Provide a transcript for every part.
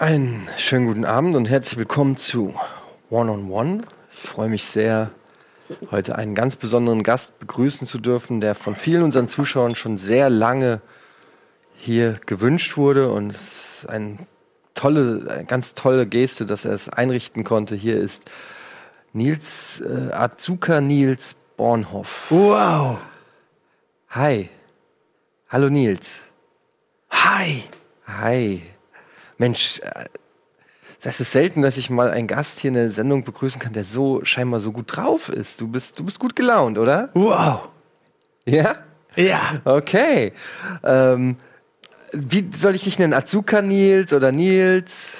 Einen schönen guten Abend und herzlich willkommen zu One on One. Ich freue mich sehr, heute einen ganz besonderen Gast begrüßen zu dürfen, der von vielen unseren Zuschauern schon sehr lange hier gewünscht wurde und es ist eine tolle, eine ganz tolle Geste, dass er es einrichten konnte. Hier ist Nils äh, Azuka Nils Bornhoff. Wow. Hi. Hallo Nils. Hi. Hi. Mensch, äh, das ist selten, dass ich mal einen Gast hier in der Sendung begrüßen kann, der so scheinbar so gut drauf ist. Du bist, du bist gut gelaunt, oder? Wow. Ja? Ja. Okay. Ähm, wie soll ich dich nennen? Azuka Nils oder Nils?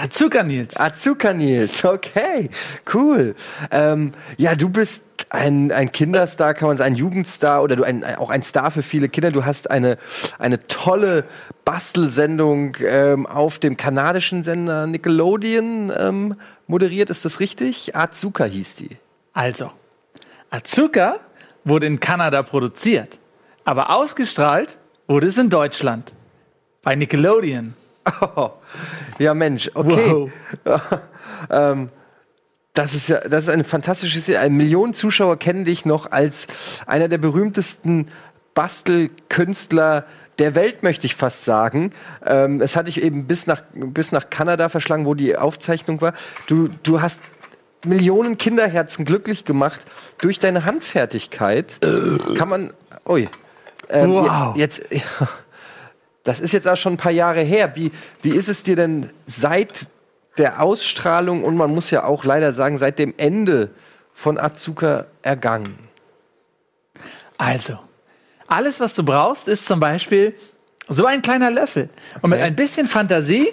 Azuka Nils. Azuka Nils, okay, cool. Ähm, ja, du bist ein, ein Kinderstar, kann man sagen, ein Jugendstar oder du ein, auch ein Star für viele Kinder. Du hast eine, eine tolle Bastelsendung ähm, auf dem kanadischen Sender Nickelodeon ähm, moderiert. Ist das richtig? Azuka hieß die. Also, Azuka wurde in Kanada produziert, aber ausgestrahlt wurde es in Deutschland. Bei Nickelodeon. Oh, ja, Mensch, okay. ähm, das ist ja, das ist eine fantastische Serie. Millionen Zuschauer kennen dich noch als einer der berühmtesten Bastelkünstler der Welt, möchte ich fast sagen. Ähm, es hat dich eben bis nach, bis nach Kanada verschlagen, wo die Aufzeichnung war. Du, du hast Millionen Kinderherzen glücklich gemacht durch deine Handfertigkeit. Kann man. Ui. Ähm, Wow. Jetzt. Das ist jetzt auch schon ein paar Jahre her. Wie, wie ist es dir denn seit der Ausstrahlung und man muss ja auch leider sagen, seit dem Ende von Azuka ergangen? Also, alles, was du brauchst, ist zum Beispiel so ein kleiner Löffel. Und mit Okay. ein bisschen Fantasie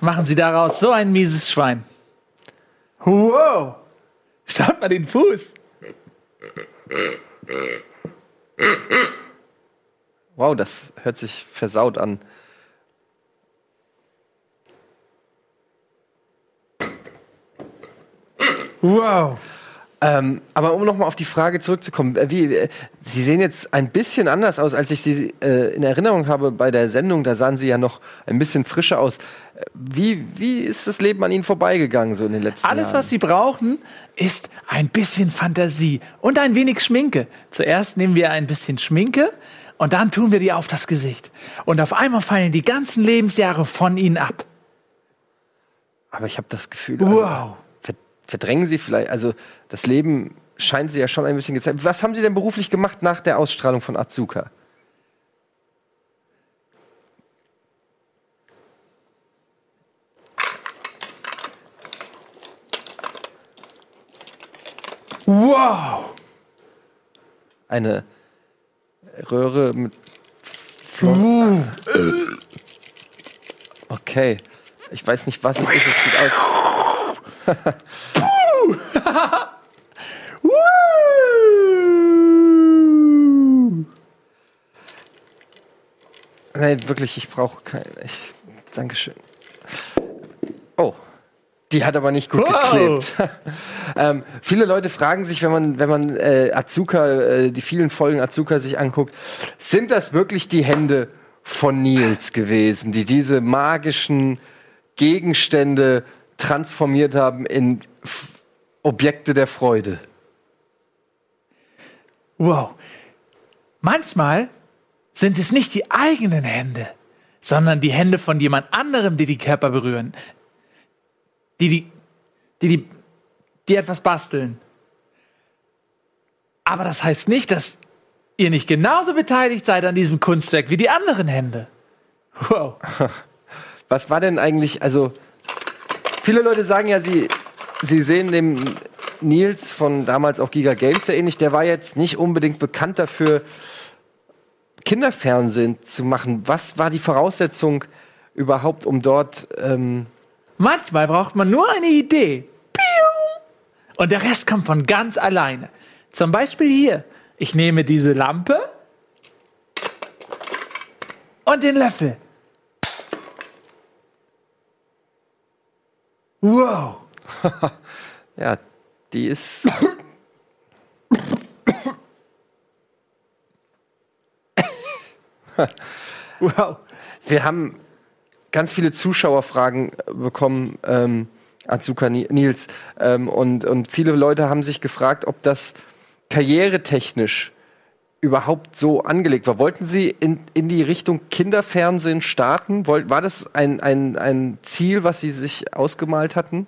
machen sie daraus so ein mieses Schwein. Wow! Schaut mal den Fuß. Wow, das hört sich versaut an. Wow. Ähm, aber um nochmal auf die Frage zurückzukommen, äh, wie, äh, Sie sehen jetzt ein bisschen anders aus, als ich Sie äh, in Erinnerung habe bei der Sendung. Da sahen Sie ja noch ein bisschen frischer aus. Wie, wie ist das Leben an Ihnen vorbeigegangen so in den letzten Alles, Jahren? was sie brauchen, ist ein bisschen Fantasie und ein wenig Schminke. Zuerst nehmen wir ein bisschen Schminke und dann tun wir die auf das Gesicht. Und auf einmal fallen die ganzen Lebensjahre von ihnen ab. Aber ich habe das Gefühl, also, Wow. ver verdrängen Sie vielleicht, also das Leben scheint Sie ja schon ein bisschen gezeigt. Was haben Sie denn beruflich gemacht nach der Ausstrahlung von Azuka? Wow. Eine Röhre mit Uh. Okay. Ich weiß nicht, was es ist. Es sieht aus. Nein, wirklich, ich brauche kein. Ich, Dankeschön. Oh. Die hat aber nicht gut Wow. geklebt. ähm, viele Leute fragen sich, wenn man, wenn man äh, Azuka, äh, die vielen Folgen Azuka sich anguckt, sind das wirklich die Hände von Nils gewesen, die diese magischen Gegenstände transformiert haben in F Objekte der Freude? Wow. Manchmal sind es nicht die eigenen Hände, sondern die Hände von jemand anderem, die die Körper berühren. Die, die, die, die, die etwas basteln. Aber das heißt nicht, dass ihr nicht genauso beteiligt seid an diesem Kunstwerk wie die anderen Hände. Wow. Was war denn eigentlich, also viele Leute sagen ja, sie, sie sehen dem Nils von damals auch Giga Games sehr ähnlich. Der war jetzt nicht unbedingt bekannt dafür, Kinderfernsehen zu machen. Was war die Voraussetzung überhaupt, um dort ähm, Manchmal braucht man nur eine Idee. Und der Rest kommt von ganz alleine. Zum Beispiel hier. Ich nehme diese Lampe und den Löffel. Wow. Ja, die ist. Wow. Wir haben ganz viele Zuschauerfragen bekommen, ähm, Azuka Nils. Ähm, und, und viele Leute haben sich gefragt, ob das karrieretechnisch überhaupt so angelegt war. Wollten Sie in, in die Richtung Kinderfernsehen starten? war das ein, ein, ein Ziel, was Sie sich ausgemalt hatten?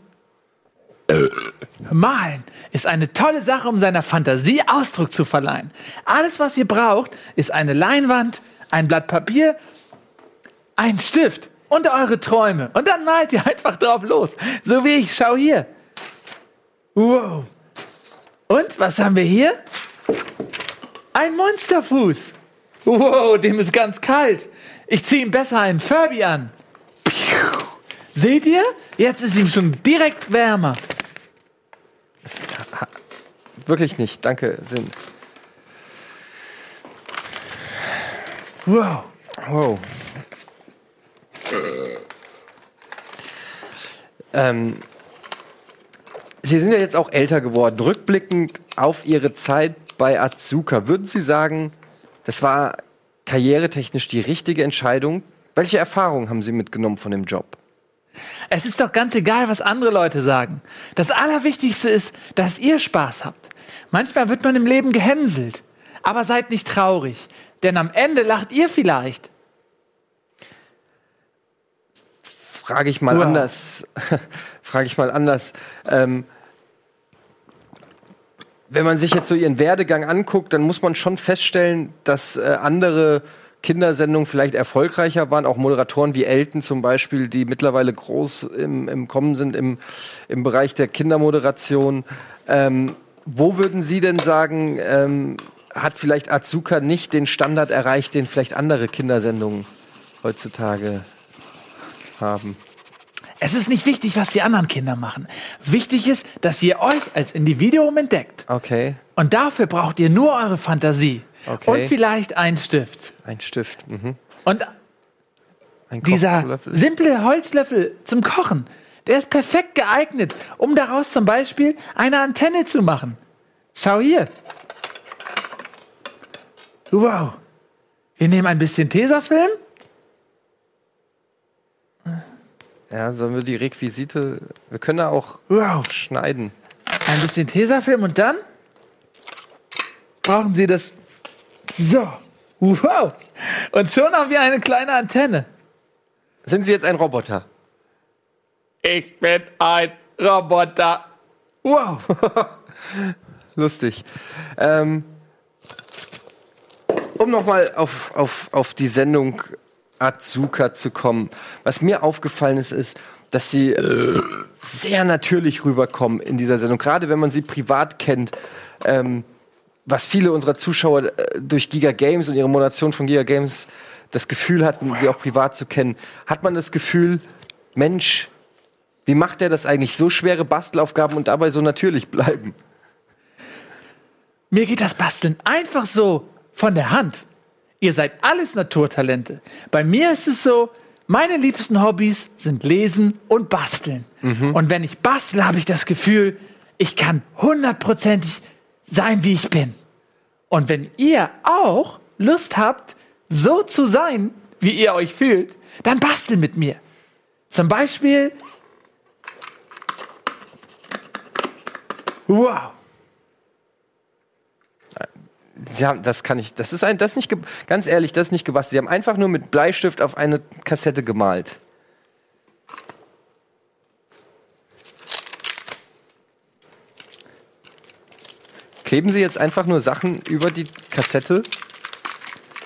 Malen ist eine tolle Sache, um seiner Fantasie Ausdruck zu verleihen. Alles, was ihr braucht, ist eine Leinwand, ein Blatt Papier, ein Stift und eure Träume. Und dann malt ihr einfach drauf los. So wie ich. Schau hier. Wow. Und was haben wir hier? Ein Monsterfuß. Wow, dem ist ganz kalt. Ich ziehe ihm besser einen Furby an. Seht ihr? Jetzt ist ihm schon direkt wärmer. Wirklich nicht. Danke, Sinn. Wow. Wow. Ähm, Sie sind ja jetzt auch älter geworden. Rückblickend auf Ihre Zeit bei Azuka, würden Sie sagen, das war karrieretechnisch die richtige Entscheidung? Welche Erfahrungen haben Sie mitgenommen von dem Job? Es ist doch ganz egal, was andere Leute sagen. Das Allerwichtigste ist, dass ihr Spaß habt. Manchmal wird man im Leben gehänselt. Aber seid nicht traurig, denn am Ende lacht ihr vielleicht. Frage ich mal wow. anders. Frage ich mal anders. Ähm, wenn man sich jetzt so ihren Werdegang anguckt, dann muss man schon feststellen, dass äh, andere Kindersendungen vielleicht erfolgreicher waren, auch Moderatoren wie Elton zum Beispiel, die mittlerweile groß im, im Kommen sind im, im Bereich der Kindermoderation. Ähm, wo würden Sie denn sagen, ähm, hat vielleicht Azuka nicht den Standard erreicht, den vielleicht andere Kindersendungen heutzutage haben? Es ist nicht wichtig, was die anderen Kinder machen. Wichtig ist, dass ihr euch als Individuum entdeckt. Okay. Und dafür braucht ihr nur eure Fantasie. Okay. Und vielleicht einen Stift. Ein Stift. Mhm. Und ein dieser simple Holzlöffel zum Kochen, der ist perfekt geeignet, um daraus zum Beispiel eine Antenne zu machen. Schau hier. Wow. Wir nehmen ein bisschen Tesafilm Ja, sollen wir die Requisite. Wir können da auch wow. schneiden. Ein bisschen Tesafilm und dann brauchen Sie das. So. Wow. Und schon haben wir eine kleine Antenne. Sind Sie jetzt ein Roboter? Ich bin ein Roboter. Wow. Lustig. Ähm, um nochmal auf, auf, auf die Sendung Azuka zu kommen. Was mir aufgefallen ist, ist, dass sie äh, sehr natürlich rüberkommen in dieser Sendung. Gerade wenn man sie privat kennt, ähm, was viele unserer Zuschauer äh, durch Giga Games und ihre Moderation von Giga Games das Gefühl hatten, sie auch privat zu kennen, hat man das Gefühl, Mensch, wie macht er das eigentlich? So schwere Bastelaufgaben und dabei so natürlich bleiben. Mir geht das Basteln einfach so von der Hand. Ihr seid alles Naturtalente. Bei mir ist es so, meine liebsten Hobbys sind Lesen und Basteln. Mhm. Und wenn ich bastle, habe ich das Gefühl, ich kann hundertprozentig sein, wie ich bin. Und wenn ihr auch Lust habt, so zu sein, wie ihr euch fühlt, dann bastel mit mir. Zum Beispiel. Wow. Sie haben, das kann ich, das ist ein, das nicht, ganz ehrlich, das ist nicht gebastelt. Sie haben einfach nur mit Bleistift auf eine Kassette gemalt. Kleben Sie jetzt einfach nur Sachen über die Kassette?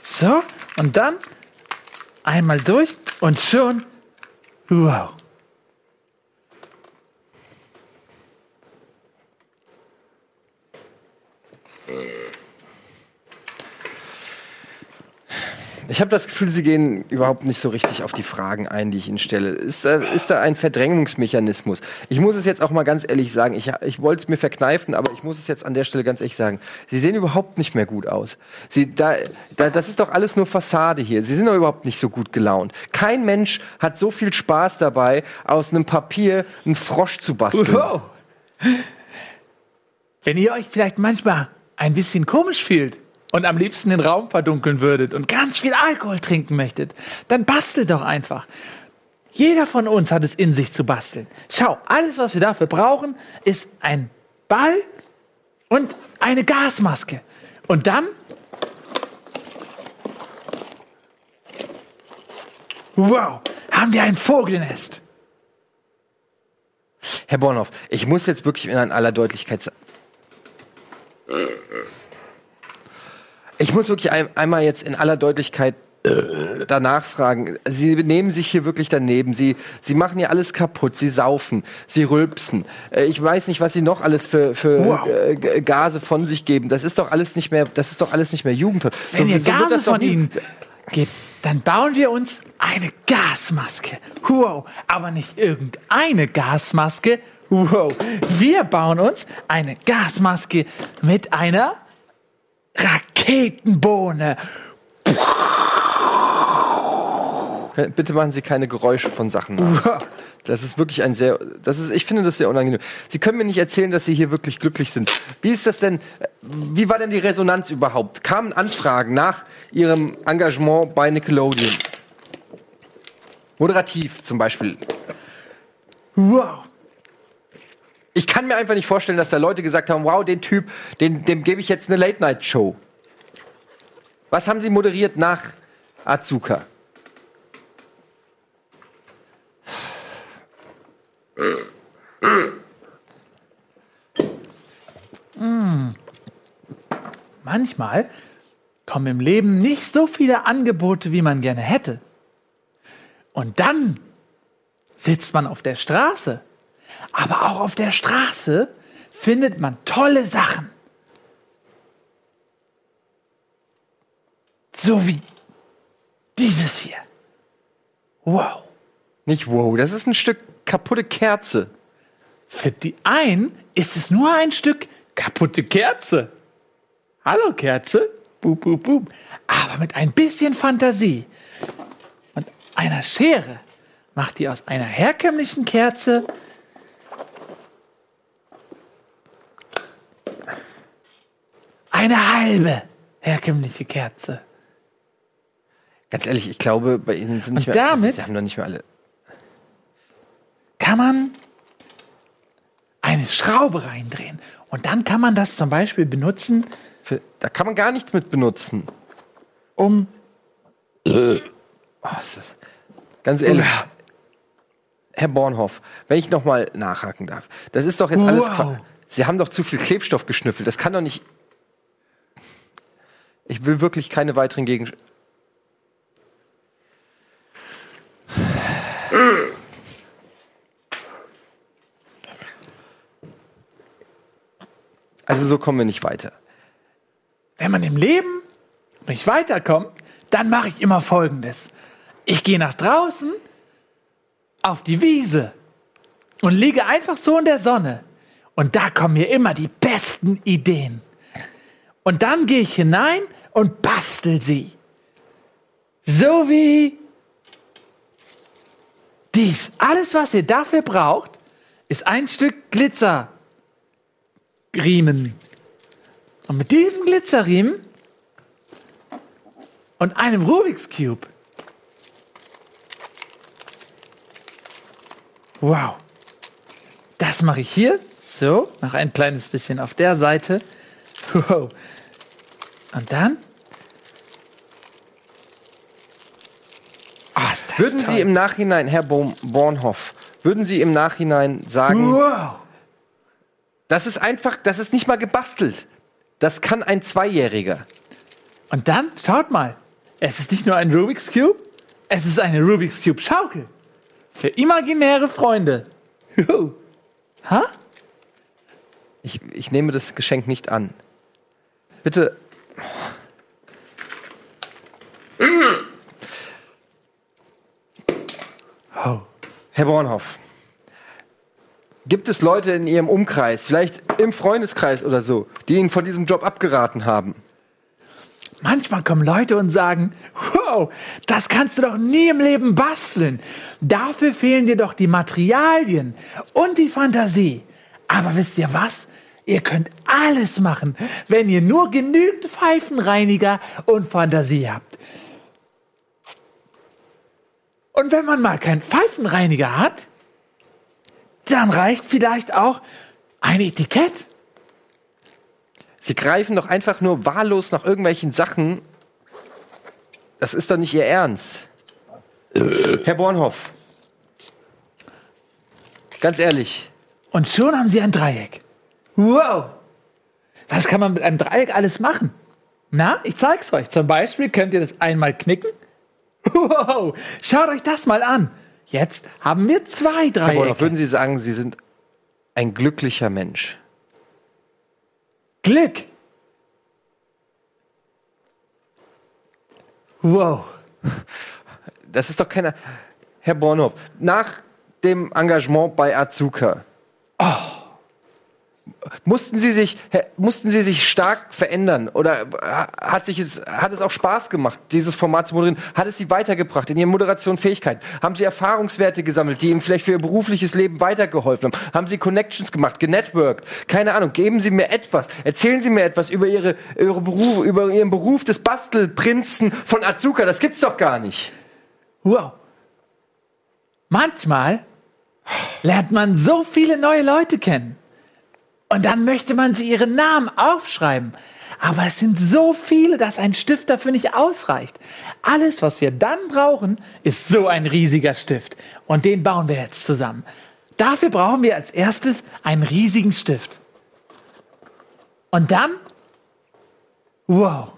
So, und dann einmal durch und schon. Wow. Ich habe das Gefühl, Sie gehen überhaupt nicht so richtig auf die Fragen ein, die ich Ihnen stelle. Ist, äh, ist da ein Verdrängungsmechanismus? Ich muss es jetzt auch mal ganz ehrlich sagen. Ich, ich wollte es mir verkneifen, aber ich muss es jetzt an der Stelle ganz ehrlich sagen. Sie sehen überhaupt nicht mehr gut aus. Sie, da, da, das ist doch alles nur Fassade hier. Sie sind doch überhaupt nicht so gut gelaunt. Kein Mensch hat so viel Spaß dabei, aus einem Papier einen Frosch zu basteln. Wow. Wenn ihr euch vielleicht manchmal ein bisschen komisch fühlt, und am liebsten den Raum verdunkeln würdet und ganz viel Alkohol trinken möchtet, dann bastelt doch einfach. Jeder von uns hat es in sich zu basteln. Schau, alles, was wir dafür brauchen, ist ein Ball und eine Gasmaske. Und dann. Wow, haben wir ein Vogelnest. Herr Bornhoff, ich muss jetzt wirklich in aller Deutlichkeit sagen. Muss wirklich ein, einmal jetzt in aller Deutlichkeit äh, danach fragen. Sie nehmen sich hier wirklich daneben. Sie, sie machen ja alles kaputt. Sie saufen. Sie rülpsen. Äh, ich weiß nicht, was sie noch alles für, für Wow. äh, Gase von sich geben. Das ist doch alles nicht mehr, das ist doch alles nicht mehr Jugendhaft. Wenn ihr so wird Gase von ihnen gebt, dann bauen wir uns eine Gasmaske. Wow, aber nicht irgendeine Gasmaske. Wow, wir bauen uns eine Gasmaske mit einer Raketenbohne. Bitte machen Sie keine Geräusche von Sachen nach. Das ist wirklich ein sehr, das ist, ich finde das sehr unangenehm. Sie können mir nicht erzählen, dass Sie hier wirklich glücklich sind. Wie ist das denn, wie war denn die Resonanz überhaupt? Kamen Anfragen nach Ihrem Engagement bei Nickelodeon? Moderativ zum Beispiel. Wow. Ich kann mir einfach nicht vorstellen, dass da Leute gesagt haben, wow, den Typ, den, dem gebe ich jetzt eine Late-Night-Show. Was haben Sie moderiert nach Azuka? Manchmal kommen im Leben nicht so viele Angebote, wie man gerne hätte. Und dann sitzt man auf der Straße. Aber auch auf der Straße findet man tolle Sachen. So wie dieses hier. Wow. Nicht wow, das ist ein Stück kaputte Kerze. Für die einen ist es nur ein Stück kaputte Kerze. Hallo Kerze. Boop, boop, boop. Aber mit ein bisschen Fantasie und einer Schere macht die aus einer herkömmlichen Kerze eine halbe herkömmliche Kerze. Ganz ehrlich, ich glaube, bei Ihnen sind nicht Und mehr. damit- Sie haben doch nicht mehr alle. Kann man eine Schraube reindrehen. Und dann kann man das zum Beispiel benutzen, Für, da kann man gar nichts mit benutzen. um Oh, ist das, ganz ehrlich, Herr Bornhoff, wenn ich noch mal nachhaken darf, das ist doch jetzt alles. Wow. Qua Sie haben doch zu viel Klebstoff geschnüffelt. Das kann doch nicht. Ich will wirklich keine weiteren Gegenstände. Also so kommen wir nicht weiter. wenn man im Leben nicht weiterkommt, dann mache ich immer Folgendes. Ich gehe nach draußen auf die Wiese und liege einfach so in der Sonne. Und da kommen mir immer die besten Ideen. Und dann gehe ich hinein und bastel sie. So wie dies. Alles, was ihr dafür braucht, ist ein Stück Glitzerriemen. Und mit diesem Glitzerriemen und einem Rubik's Cube. Wow. Das mache ich hier. So, noch ein kleines bisschen auf der Seite. Wow. Und dann. Ah, ist das Würden toll. Sie im Nachhinein, Herr Bo- Bornhoff, würden Sie im Nachhinein sagen, Wow. das ist einfach, das ist nicht mal gebastelt. Das kann ein Zweijähriger. Und dann, schaut mal, es ist nicht nur ein Rubik's Cube, es ist eine Rubik's Cube Schaukel. Für imaginäre Freunde. Juhu. Ha? Ich, ich nehme das Geschenk nicht an. Bitte. Oh. Herr Bornhoff, gibt es Leute in Ihrem Umkreis, vielleicht im Freundeskreis oder so, die Ihnen von diesem Job abgeraten haben? Manchmal kommen Leute und sagen, wow, das kannst du doch nie im Leben basteln. Dafür fehlen dir doch die Materialien und die Fantasie. Aber wisst ihr was? Ihr könnt alles machen, wenn ihr nur genügend Pfeifenreiniger und Fantasie habt. Und wenn man mal keinen Pfeifenreiniger hat, dann reicht vielleicht auch ein Etikett. Sie greifen doch einfach nur wahllos nach irgendwelchen Sachen. Das ist doch nicht Ihr Ernst. Herr Bornhoff, ganz ehrlich, Und schon haben sie ein Dreieck. Wow! Was kann man mit einem Dreieck alles machen? Na, ich zeig's euch. Zum Beispiel könnt ihr das einmal knicken. Wow! Schaut euch das mal an. Jetzt haben wir zwei Herr Bornhoff, Dreiecke. würden Sie sagen, Sie sind ein glücklicher Mensch? Glück. Wow. Das ist doch keiner. Herr Bornhoff, nach dem Engagement bei Azuka. Mussten Sie, sich, mussten Sie sich stark verändern? Oder hat, sich es, hat es auch Spaß gemacht, dieses Format zu moderieren? Hat es Sie weitergebracht in Ihren Moderationfähigkeiten? Haben Sie Erfahrungswerte gesammelt, die Ihnen vielleicht für Ihr berufliches Leben weitergeholfen haben? Haben Sie Connections gemacht, genetworked? Keine Ahnung, geben Sie mir etwas. Erzählen Sie mir etwas über, Ihre, Ihre Beruf, über Ihren Beruf des Bastelprinzen von Azuka. Das gibt's doch gar nicht. Wow. Manchmal lernt man so viele neue Leute kennen. Und dann möchte man sie ihren Namen aufschreiben. Aber es sind so viele, dass ein Stift dafür nicht ausreicht. Alles, was wir dann brauchen, ist so ein riesiger Stift. Und den bauen wir jetzt zusammen. Dafür brauchen wir als erstes einen riesigen Stift. Und dann, wow,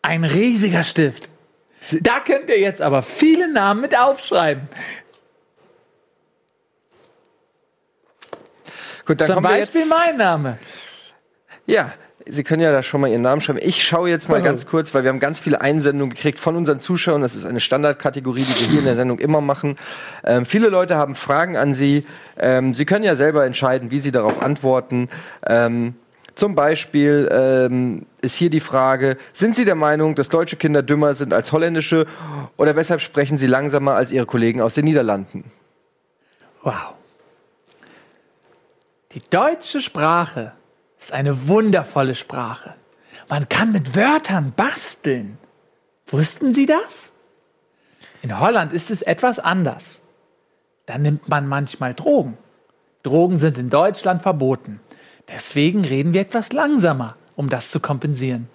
ein riesiger Stift. Da könnt ihr jetzt aber viele Namen mit aufschreiben. Gut, dann Zum Beispiel mein Name. Ja, Sie können ja da schon mal Ihren Namen schreiben. Ich schaue jetzt mal ganz kurz, weil wir haben ganz viele Einsendungen gekriegt von unseren Zuschauern. Das ist eine Standardkategorie, die wir hier in der Sendung immer machen. Ähm, viele Leute haben Fragen an Sie. Ähm, Sie können ja selber entscheiden, wie Sie darauf antworten. Ähm, zum Beispiel ähm, ist hier die Frage, sind Sie der Meinung, dass deutsche Kinder dümmer sind als holländische oder weshalb sprechen Sie langsamer als Ihre Kollegen aus den Niederlanden? Wow. Die deutsche Sprache ist eine wundervolle Sprache. Man kann mit Wörtern basteln. Wussten Sie das? In Holland ist es etwas anders. Da nimmt man manchmal Drogen. Drogen sind in Deutschland verboten. Deswegen reden wir etwas langsamer, um das zu kompensieren.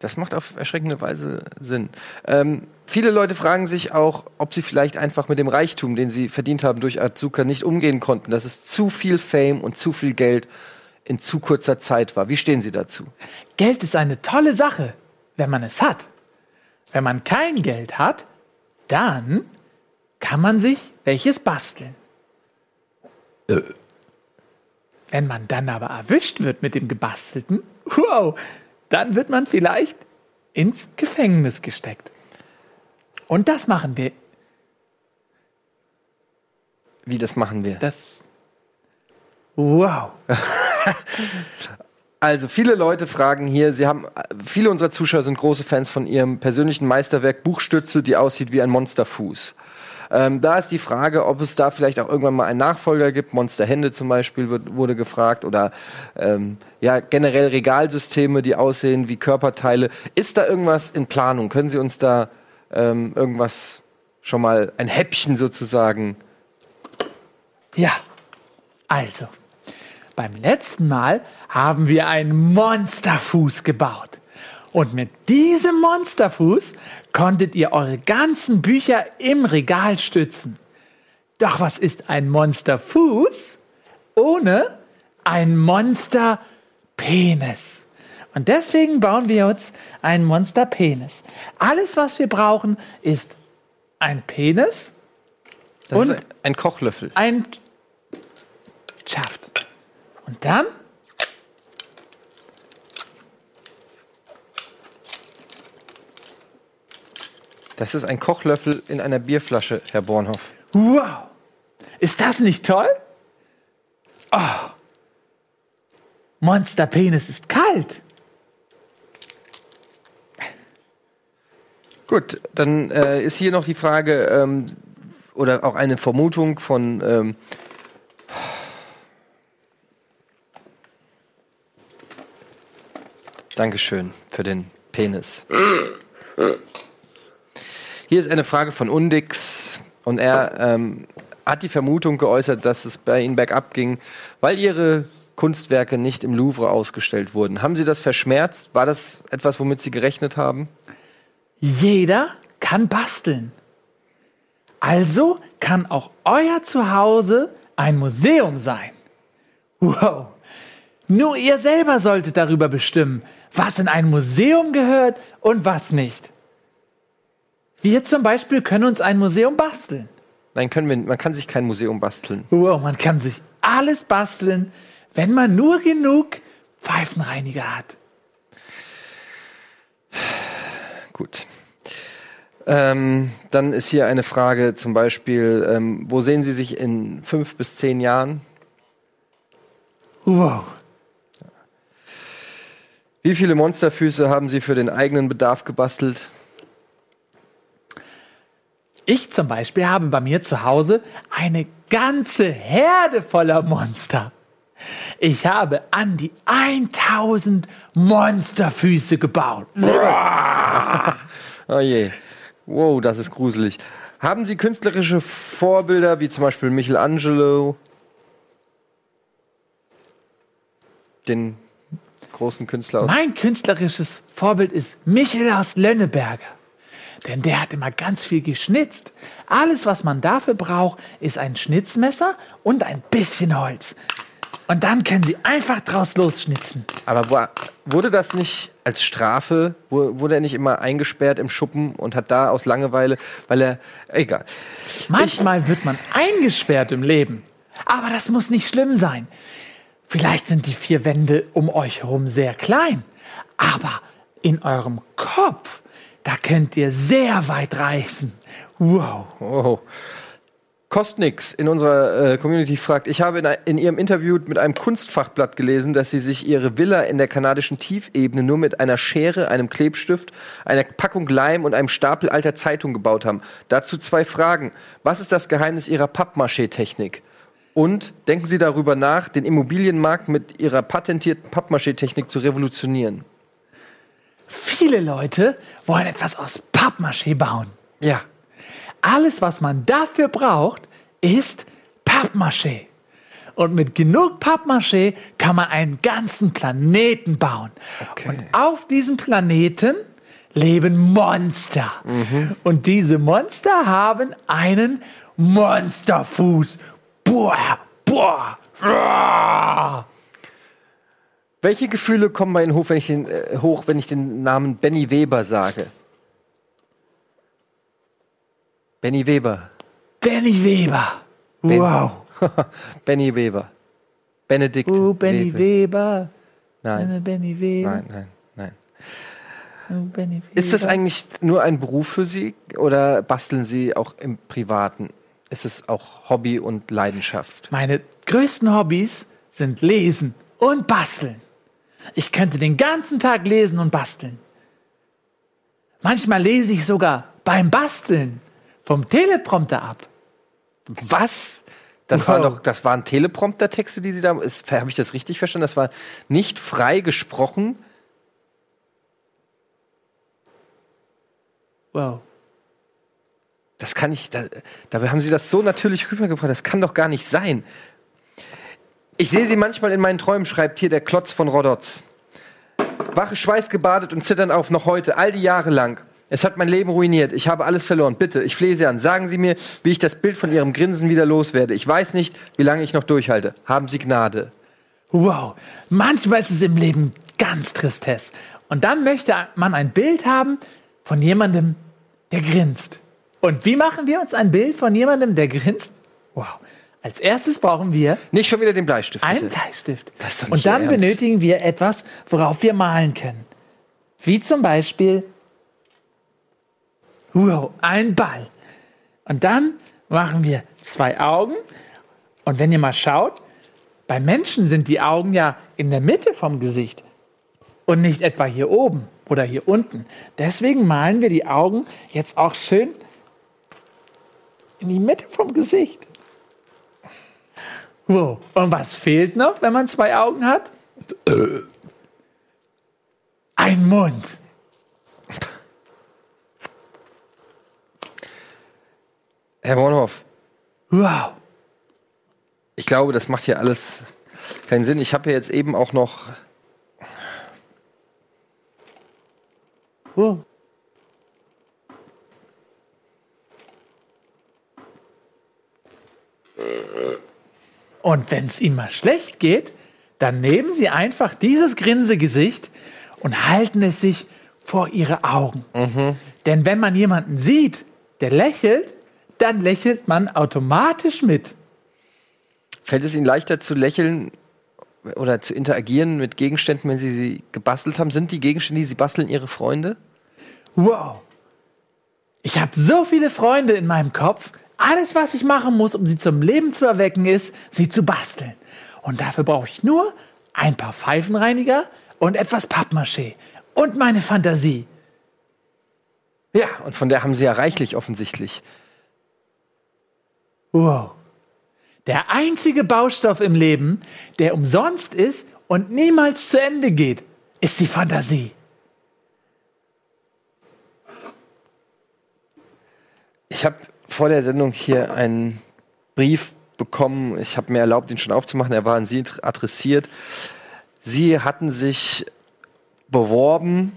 Das macht auf erschreckende Weise Sinn. Ähm, viele Leute fragen sich auch, ob sie vielleicht einfach mit dem Reichtum, den sie verdient haben durch Azuka, nicht umgehen konnten. Dass es zu viel Fame und zu viel Geld in zu kurzer Zeit war. Wie stehen Sie dazu? Geld ist eine tolle Sache, wenn man es hat. Wenn man kein Geld hat, dann kann man sich welches basteln. Wenn man dann aber erwischt wird mit dem Gebastelten, wow, dann wird man vielleicht ins Gefängnis gesteckt. Und das machen wir. Wie das machen wir? Das. Wow. Also viele Leute fragen hier, sie haben viele unserer Zuschauer sind große Fans von ihrem persönlichen Meisterwerk Buchstütze, die aussieht wie ein Monsterfuß. Ähm, da ist die Frage, ob es da vielleicht auch irgendwann mal einen Nachfolger gibt. Monsterhände zum Beispiel wird, wurde gefragt oder ähm, ja generell Regalsysteme, die aussehen wie Körperteile. Ist da irgendwas in Planung? Können Sie uns da ähm, irgendwas schon mal ein Häppchen sozusagen? Ja, also, beim letzten Mal haben wir einen Monsterfuß gebaut. Und mit diesem Monsterfuß konntet ihr eure ganzen Bücher im Regal stützen. Doch was ist ein Monsterfuß ohne ein Monsterpenis? Und deswegen bauen wir uns einen Monsterpenis. Alles, was wir brauchen, ist ein Penis, Das Und- ein Kochlöffel. ein Schaft. Und dann Das ist ein Kochlöffel in einer Bierflasche, Herr Bornhoff. Wow! Ist das nicht toll? Oh. Monsterpenis ist kalt. Gut, dann äh, ist hier noch die Frage ähm, oder auch eine Vermutung von. Ähm, Dankeschön für den Penis. Hier ist eine Frage von Undix. Und er ähm, hat die Vermutung geäußert, dass es bei ihnen bergab ging, weil ihre Kunstwerke nicht im Louvre ausgestellt wurden. Haben Sie das verschmerzt? War das etwas, womit Sie gerechnet haben? Jeder kann basteln. Also kann auch euer Zuhause ein Museum sein. Wow. Nur ihr selber solltet darüber bestimmen, was in ein Museum gehört und was nicht. Wir zum Beispiel können uns ein Museum basteln. Nein, können wir, man kann sich kein Museum basteln. Wow, man kann sich alles basteln, wenn man nur genug Pfeifenreiniger hat. Gut. Ähm, dann ist hier eine Frage zum Beispiel, ähm, wo sehen Sie sich in fünf bis zehn Jahren? Wow. Wie viele Monsterfüße haben Sie für den eigenen Bedarf gebastelt? Ich zum Beispiel habe bei mir zu Hause eine ganze Herde voller Monster. Ich habe an die 1000 Monsterfüße gebaut. oh je. Wow, das ist gruselig. Haben Sie künstlerische Vorbilder wie zum Beispiel Michelangelo, den großen Künstler aus? Mein künstlerisches Vorbild ist Michel aus Lönneberger. Denn der hat immer ganz viel geschnitzt. Alles, was man dafür braucht, ist ein Schnitzmesser und ein bisschen Holz. Und dann können sie einfach draus losschnitzen. Aber wo, wurde das nicht als Strafe, wurde er nicht immer eingesperrt im Schuppen und hat da aus Langeweile, weil er, egal. Manchmal ich, wird man eingesperrt im Leben. Aber das muss nicht schlimm sein. Vielleicht sind die vier Wände um euch herum sehr klein. Aber in eurem Kopf, da könnt ihr sehr weit reisen. Wow. Oh. Kostnix in unserer äh, Community fragt, ich habe in, in, Ihrem Interview mit einem Kunstfachblatt gelesen, dass Sie sich Ihre Villa in der kanadischen Tiefebene nur mit einer Schere, einem Klebstift, einer Packung Leim und einem Stapel alter Zeitung gebaut haben. Dazu zwei Fragen. Was ist das Geheimnis Ihrer Pappmaché-Technik? Und denken Sie darüber nach, den Immobilienmarkt mit Ihrer patentierten Pappmaché-Technik zu revolutionieren? Viele Leute wollen etwas aus Pappmaché bauen. Ja. Alles, was man dafür braucht, ist Pappmaché. Und mit genug Pappmaché kann man einen ganzen Planeten bauen. Okay. Und auf diesem Planeten leben Monster. Mhm. Und diese Monster haben einen Monsterfuß. Boah, boah, boah. Welche Gefühle kommen bei Ihnen hoch, wenn ich den, äh, hoch, wenn ich den Namen Benny Weber sage? Benny Weber. Benny Weber. Ben wow. Benny Weber. Benedikt. Uh, Benny Weber. Nein. Benny Weber. Nein, nein, nein. Benny Weber. Ist das eigentlich nur ein Beruf für Sie oder basteln Sie auch im Privaten? Ist es auch Hobby und Leidenschaft? Meine größten Hobbys sind Lesen und Basteln. Ich könnte den ganzen Tag lesen und basteln. Manchmal lese ich sogar beim Basteln vom Teleprompter ab. Was? Das, wow. war doch, das waren Teleprompter-Texte, die Sie da. Habe ich das richtig verstanden? Das war nicht frei gesprochen. Wow. Das kann ich. Da, dabei haben Sie das so natürlich rübergebracht. Das kann doch gar nicht sein. Ich sehe Sie manchmal in meinen Träumen, schreibt hier der Klotz von Rodotz. Wache schweißgebadet und zittern auf, noch heute, all die Jahre lang. Es hat mein Leben ruiniert. Ich habe alles verloren. Bitte, ich flehe Sie an. Sagen Sie mir, wie ich das Bild von Ihrem Grinsen wieder loswerde. Ich weiß nicht, wie lange ich noch durchhalte. Haben Sie Gnade. Wow. Manchmal ist es im Leben ganz tristess. Und dann möchte man ein Bild haben von jemandem, der grinst. Und wie machen wir uns ein Bild von jemandem, der grinst? Wow. Als erstes brauchen wir nicht schon wieder den Bleistift. Bitte. Einen Bleistift. Und dann ernst. benötigen wir etwas, worauf wir malen können. Wie zum Beispiel Wow, ein Ball. Und dann machen wir zwei Augen. Und wenn ihr mal schaut, bei Menschen sind die Augen ja in der Mitte vom Gesicht und nicht etwa hier oben oder hier unten. Deswegen malen wir die Augen jetzt auch schön in die Mitte vom Gesicht. Wow. Und was fehlt noch, wenn man zwei Augen hat? Ein Mund. Herr Bornhoff, Wow. ich glaube, das macht hier alles keinen Sinn. Ich habe ja jetzt eben auch noch wow. Und wenn es Ihnen mal schlecht geht, dann nehmen Sie einfach dieses Grinsegesicht und halten es sich vor Ihre Augen. Denn wenn man jemanden sieht, der lächelt, dann lächelt man automatisch mit. Fällt es Ihnen leichter zu lächeln oder zu interagieren mit Gegenständen, wenn Sie sie gebastelt haben? Sind die Gegenstände, die Sie basteln, Ihre Freunde? Wow. Ich habe so viele Freunde in meinem Kopf. Alles, was ich machen muss, um sie zum Leben zu erwecken, ist, sie zu basteln. Und dafür brauche ich nur ein paar Pfeifenreiniger und etwas Pappmaché. Und meine Fantasie. Ja, und von der haben Sie ja reichlich offensichtlich. Wow. Der einzige Baustoff im Leben, der umsonst ist und niemals zu Ende geht, ist die Fantasie. Ich habe vor der Sendung hier einen Brief bekommen. Ich habe mir erlaubt, ihn schon aufzumachen. Er war an Sie adressiert. Sie hatten sich beworben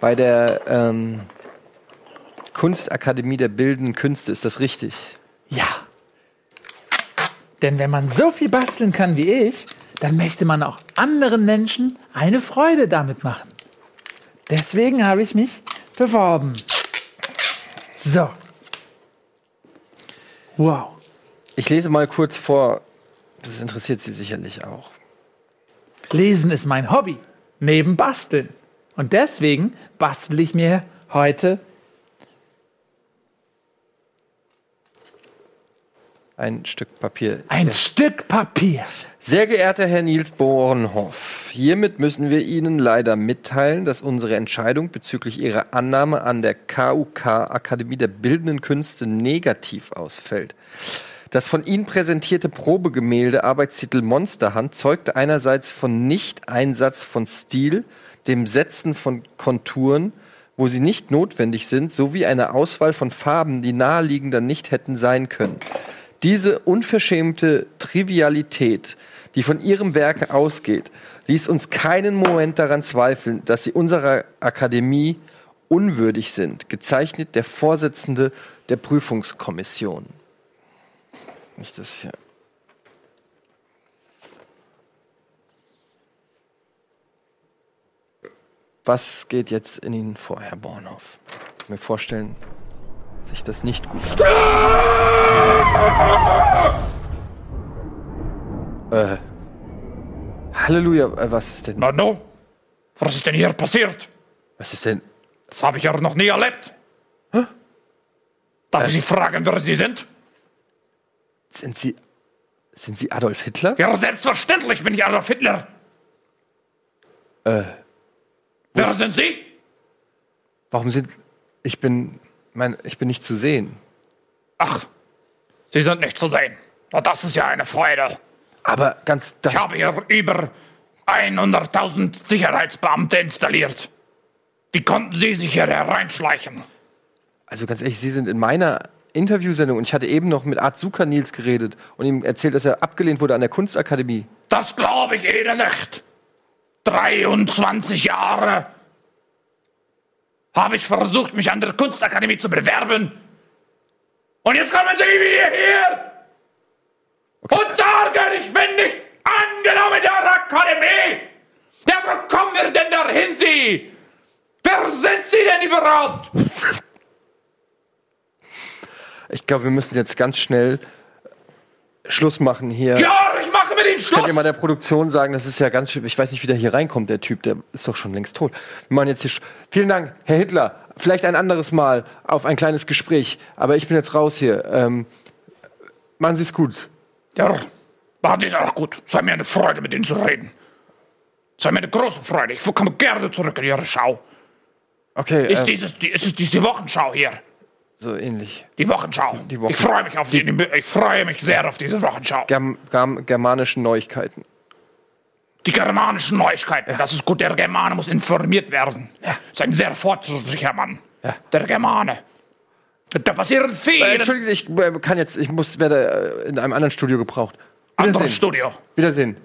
bei der ähm, Kunstakademie der Bildenden Künste. Ist das richtig? Ja. Denn wenn man so viel basteln kann wie ich, dann möchte man auch anderen Menschen eine Freude damit machen. Deswegen habe ich mich beworben. So. Wow. Ich lese mal kurz vor. Das interessiert Sie sicherlich auch. Lesen ist mein Hobby, neben Basteln. Und deswegen bastel ich mir heute Ein Stück Papier. ein Stück Papier. Sehr geehrter Herr Nils Bornhoff, hiermit müssen wir Ihnen leider mitteilen, dass unsere Entscheidung bezüglich Ihrer Annahme an der KUK Akademie der Bildenden Künste negativ ausfällt. Das von Ihnen präsentierte Probegemälde Arbeitstitel Monsterhand zeugte einerseits von Nicht-Einsatz von Stil, dem Setzen von Konturen, wo sie nicht notwendig sind, sowie einer Auswahl von Farben, die naheliegender nicht hätten sein können. Diese unverschämte Trivialität, die von ihrem Werke ausgeht, ließ uns keinen Moment daran zweifeln, dass sie unserer Akademie unwürdig sind, gezeichnet der Vorsitzende der Prüfungskommission. Nicht das hier. Was geht jetzt in Ihnen vor, Herr Bornhoff? Ich kann mir vorstellen, sich das nicht gut an. Äh. Halleluja, äh, was ist denn? Na no, was ist denn hier passiert? Was ist denn? Das habe ich ja noch nie erlebt. Darf ich Sie fragen, wer Sie sind? Sind Sie. Sind Sie Adolf Hitler? Ja, selbstverständlich bin ich Adolf Hitler. Äh. Wer sind Sie? Warum sind. Ich bin. Mein, ich bin nicht zu sehen. Ach, Sie sind nicht zu sehen. Na, das ist ja eine Freude. Aber ganz. Ich habe hier über 100.000 Sicherheitsbeamte installiert. Wie konnten Sie sich hier hereinschleichen? also ganz ehrlich, Sie sind in meiner Interviewsendung und ich hatte eben noch mit Zucker Nils geredet und ihm erzählt, dass er abgelehnt wurde an der Kunstakademie. Das glaube ich Ihnen nicht. 23 Jahre habe ich versucht, mich an der Kunstakademie zu bewerben. Und jetzt kommen Sie wieder hier und sagen, ich bin nicht angenommen der Akademie. Ja, wo kommen wir denn dahin, Sie? Wer sind Sie denn überhaupt? Ich glaube, wir müssen jetzt ganz schnell Schluss machen hier. Ja, mit Ihnen Könnt ihr Schluss. mal der Produktion sagen, das ist ja ganz schön. Ich weiß nicht, wie der hier reinkommt, der Typ, der ist doch schon längst tot. Wir machen jetzt hier. Vielen Dank, Herr Hitler. Vielleicht ein anderes Mal auf ein kleines Gespräch. Aber ich bin jetzt raus hier. Ähm, machen Sie es gut. Ja, war dies auch gut. Es war mir eine Freude, mit Ihnen zu reden. Es war mir eine große Freude. Ich komme gerne zurück in Ihre Schau. Okay, Ist, äh, dieses, die, ist es diese Wochenschau hier? So ähnlich. Die Wochenschau. Die Wochen- Ich freue mich auf die, ich freue mich sehr auf diese Wochenschau. Germ Germ germanischen Neuigkeiten. Die germanischen Neuigkeiten. Das ist gut. Der Germane muss informiert werden. Ja. Ist ein sehr fortschrittlicher Mann. Ja. Der Germane. Da passieren Äh, viele. Entschuldigung, ich äh, kann jetzt, ich muss, werde äh, in einem anderen Studio gebraucht. Anderes. Studio. Wiedersehen.